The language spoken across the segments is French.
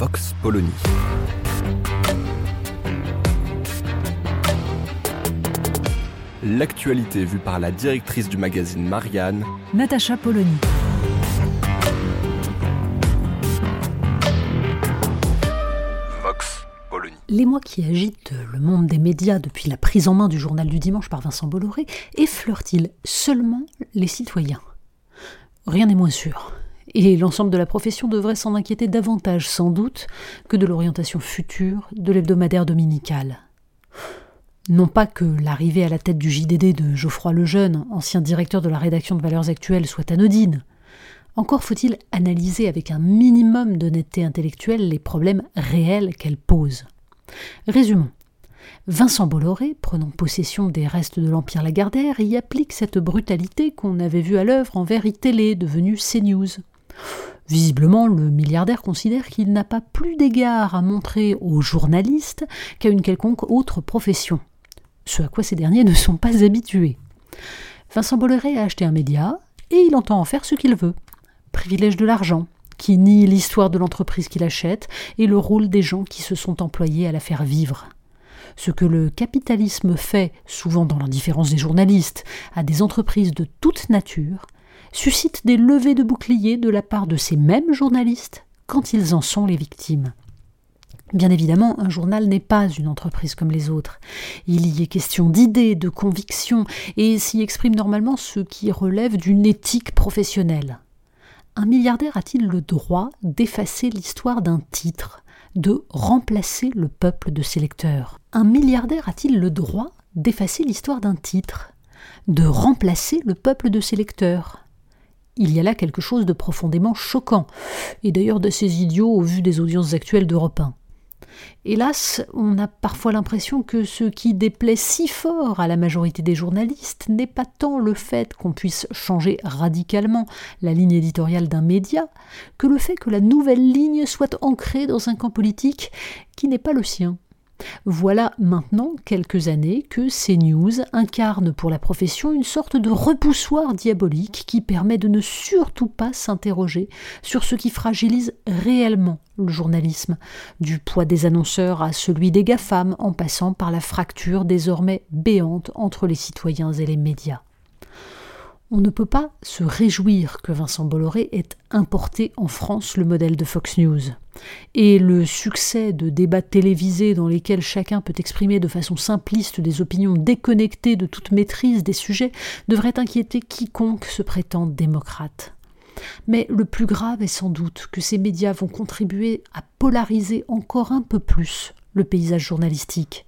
Vox Polony. L'actualité vue par la directrice du magazine Marianne, Natacha Polony. Vox Polony. Les mois qui agitent le monde des médias depuis la prise en main du journal du dimanche par Vincent Bolloré effleurent-ils seulement les citoyens? Rien n'est moins sûr. Et l'ensemble de la profession devrait s'en inquiéter davantage, sans doute, que de l'orientation future de l'hebdomadaire dominical. Non pas que l'arrivée à la tête du JDD de Geoffroy Lejeune, ancien directeur de la rédaction de Valeurs Actuelles, soit anodine. Encore faut-il analyser avec un minimum d'honnêteté intellectuelle les problèmes réels qu'elle pose. Résumons. Vincent Bolloré, prenant possession des restes de l'Empire Lagardère, y applique cette brutalité qu'on avait vue à l'œuvre envers iTélé, devenue CNews. Visiblement, le milliardaire considère qu'il n'a pas plus d'égard à montrer aux journalistes qu'à une quelconque autre profession, ce à quoi ces derniers ne sont pas habitués. Vincent Bolloré a acheté un média et il entend en faire ce qu'il veut. Privilège de l'argent, qui nie l'histoire de l'entreprise qu'il achète et le rôle des gens qui se sont employés à la faire vivre. Ce que le capitalisme fait, souvent dans l'indifférence des journalistes, à des entreprises de toute nature, suscite des levées de boucliers de la part de ces mêmes journalistes quand ils en sont les victimes. Bien évidemment, un journal n'est pas une entreprise comme les autres. Il y est question d'idées, de convictions, et s'y exprime normalement ce qui relève d'une éthique professionnelle. Un milliardaire a-t-il le droit d'effacer l'histoire d'un titre, de remplacer le peuple de ses lecteurs? Un milliardaire a-t-il le droit d'effacer l'histoire d'un titre, de remplacer le peuple de ses lecteurs? Il y a là quelque chose de profondément choquant, et d'ailleurs d'assez idiot au vu des audiences actuelles d'Europe 1. Hélas, on a parfois l'impression que ce qui déplaît si fort à la majorité des journalistes n'est pas tant le fait qu'on puisse changer radicalement la ligne éditoriale d'un média, que le fait que la nouvelle ligne soit ancrée dans un camp politique qui n'est pas le sien. Voilà maintenant quelques années que CNews incarne pour la profession une sorte de repoussoir diabolique qui permet de ne surtout pas s'interroger sur ce qui fragilise réellement le journalisme, du poids des annonceurs à celui des GAFAM en passant par la fracture désormais béante entre les citoyens et les médias on ne peut pas se réjouir que Vincent Bolloré ait importé en France le modèle de Fox News. Et le succès de débats télévisés dans lesquels chacun peut exprimer de façon simpliste des opinions déconnectées de toute maîtrise des sujets devrait inquiéter quiconque se prétend démocrate. Mais le plus grave est sans doute que ces médias vont contribuer à polariser encore un peu plus le paysage journalistique.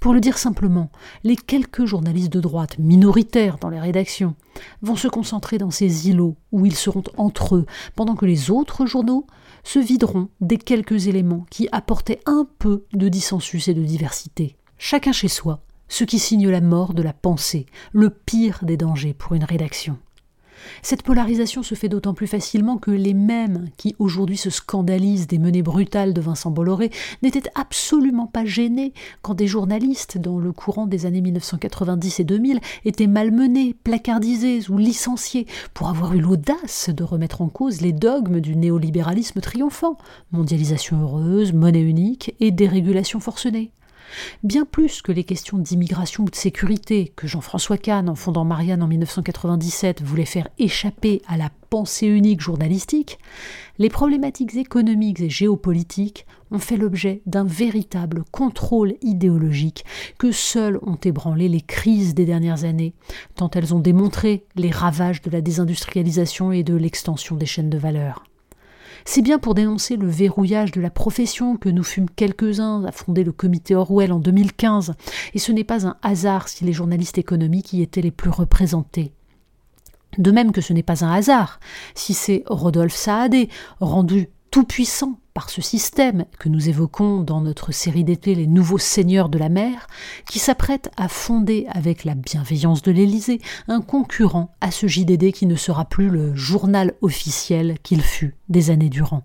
Pour le dire simplement, les quelques journalistes de droite, minoritaires dans les rédactions, vont se concentrer dans ces îlots où ils seront entre eux, pendant que les autres journaux se videront des quelques éléments qui apportaient un peu de dissensus et de diversité. Chacun chez soi, ce qui signe la mort de la pensée, le pire des dangers pour une rédaction. Cette polarisation se fait d'autant plus facilement que les mêmes qui aujourd'hui se scandalisent des menées brutales de Vincent Bolloré n'étaient absolument pas gênés quand des journalistes, dans le courant des années 1990 et 2000, étaient malmenés, placardisés ou licenciés pour avoir eu l'audace de remettre en cause les dogmes du néolibéralisme triomphant, mondialisation heureuse, monnaie unique et dérégulation forcenée. Bien plus que les questions d'immigration ou de sécurité que Jean-François Kahn, en fondant Marianne en 1997, voulait faire échapper à la pensée unique journalistique, les problématiques économiques et géopolitiques ont fait l'objet d'un véritable contrôle idéologique que seuls ont ébranlé les crises des dernières années, tant elles ont démontré les ravages de la désindustrialisation et de l'extension des chaînes de valeur. C'est bien pour dénoncer le verrouillage de la profession que nous fûmes quelques-uns à fonder le comité Orwell en 2015, et ce n'est pas un hasard si les journalistes économiques y étaient les plus représentés. De même que ce n'est pas un hasard si c'est Rodolphe Saadé, rendu tout-puissant par ce système que nous évoquons dans notre série d'été Les Nouveaux Seigneurs de la mer, qui s'apprête à fonder avec la bienveillance de l'Élysée un concurrent à ce JDD qui ne sera plus le journal officiel qu'il fut des années durant.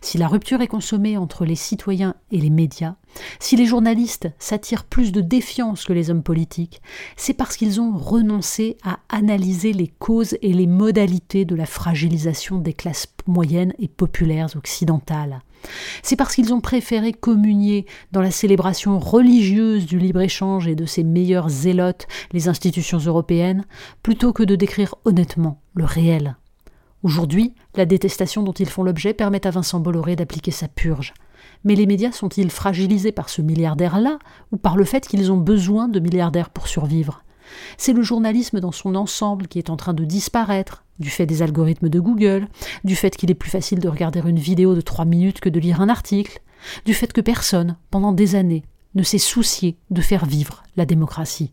Si la rupture est consommée entre les citoyens et les médias, si les journalistes s'attirent plus de défiance que les hommes politiques, c'est parce qu'ils ont renoncé à analyser les causes et les modalités de la fragilisation des classes moyennes et populaires occidentales. C'est parce qu'ils ont préféré communier dans la célébration religieuse du libre-échange et de ses meilleurs zélotes, les institutions européennes, plutôt que de décrire honnêtement le réel. Aujourd'hui, la détestation dont ils font l'objet permet à Vincent Bolloré d'appliquer sa purge. Mais les médias sont-ils fragilisés par ce milliardaire-là ou par le fait qu'ils ont besoin de milliardaires pour survivre? C'est le journalisme dans son ensemble qui est en train de disparaître, du fait des algorithmes de Google, du fait qu'il est plus facile de regarder une vidéo de trois minutes que de lire un article, du fait que personne, pendant des années, ne s'est soucié de faire vivre la démocratie.